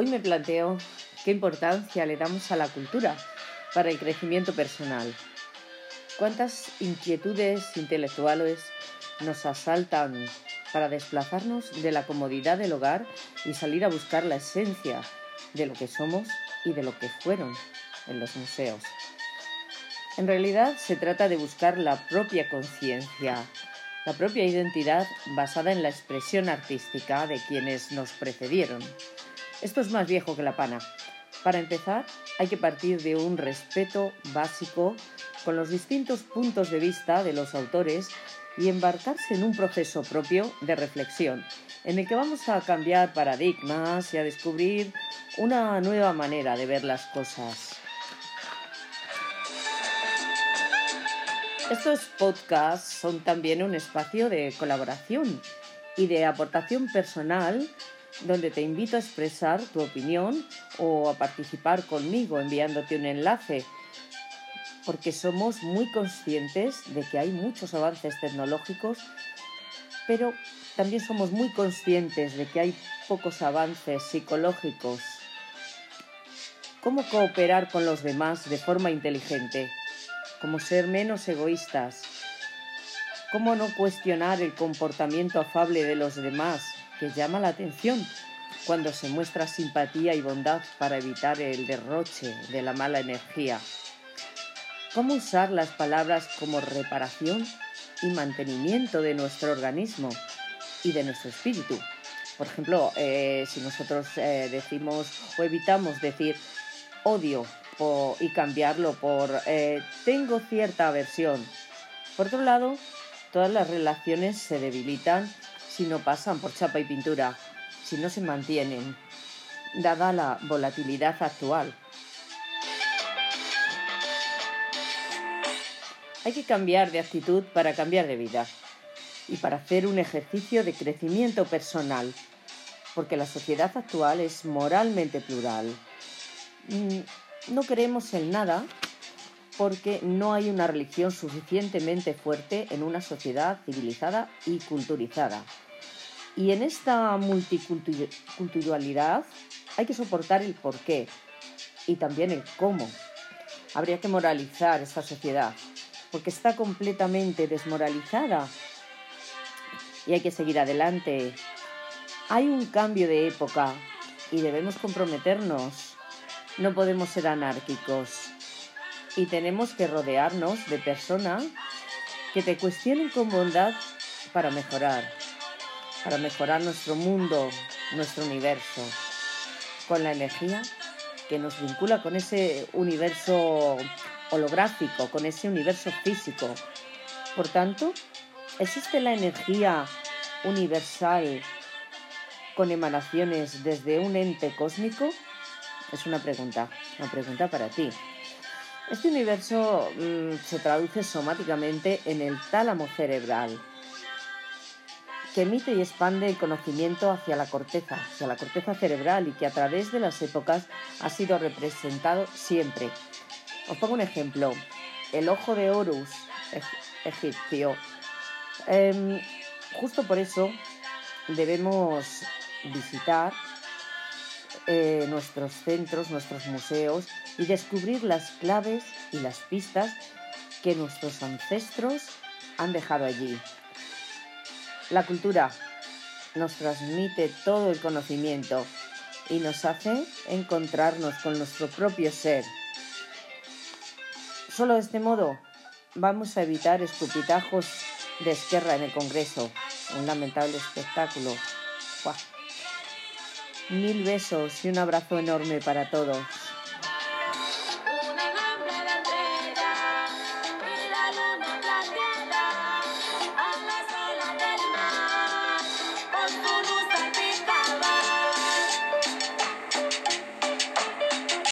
Hoy me planteo qué importancia le damos a la cultura para el crecimiento personal. ¿Cuántas inquietudes intelectuales nos asaltan para desplazarnos de la comodidad del hogar y salir a buscar la esencia de lo que somos y de lo que fueron en los museos? En realidad se trata de buscar la propia conciencia, la propia identidad basada en la expresión artística de quienes nos precedieron. Esto es más viejo que la pana. Para empezar, hay que partir de un respeto básico con los distintos puntos de vista de los autores y embarcarse en un proceso propio de reflexión, en el que vamos a cambiar paradigmas y a descubrir una nueva manera de ver las cosas. Estos podcasts son también un espacio de colaboración y de aportación personal donde te invito a expresar tu opinión o a participar conmigo enviándote un enlace, porque somos muy conscientes de que hay muchos avances tecnológicos, pero también somos muy conscientes de que hay pocos avances psicológicos. ¿Cómo cooperar con los demás de forma inteligente? cómo ser menos egoístas, cómo no cuestionar el comportamiento afable de los demás, que llama la atención cuando se muestra simpatía y bondad para evitar el derroche de la mala energía. Cómo usar las palabras como reparación y mantenimiento de nuestro organismo y de nuestro espíritu. Por ejemplo, eh, si nosotros eh, decimos o evitamos decir odio y cambiarlo por eh, tengo cierta aversión. Por otro lado, todas las relaciones se debilitan si no pasan por chapa y pintura, si no se mantienen, dada la volatilidad actual. Hay que cambiar de actitud para cambiar de vida y para hacer un ejercicio de crecimiento personal, porque la sociedad actual es moralmente plural. Mm, no creemos en nada porque no hay una religión suficientemente fuerte en una sociedad civilizada y culturizada. Y en esta multiculturalidad hay que soportar el porqué y también el cómo. Habría que moralizar esta sociedad porque está completamente desmoralizada y hay que seguir adelante. Hay un cambio de época y debemos comprometernos no podemos ser anárquicos y tenemos que rodearnos de personas que te cuestionen con bondad para mejorar, para mejorar nuestro mundo, nuestro universo, con la energía que nos vincula con ese universo holográfico, con ese universo físico. Por tanto, ¿existe la energía universal con emanaciones desde un ente cósmico? Es una pregunta, una pregunta para ti. Este universo mm, se traduce somáticamente en el tálamo cerebral, que emite y expande el conocimiento hacia la corteza, hacia la corteza cerebral y que a través de las épocas ha sido representado siempre. Os pongo un ejemplo. El ojo de Horus egipcio. Em, justo por eso debemos visitar eh, nuestros centros, nuestros museos y descubrir las claves y las pistas que nuestros ancestros han dejado allí. La cultura nos transmite todo el conocimiento y nos hace encontrarnos con nuestro propio ser. Solo de este modo vamos a evitar escupitajos de esquerra en el Congreso, un lamentable espectáculo. Mil besos y un abrazo enorme para todos.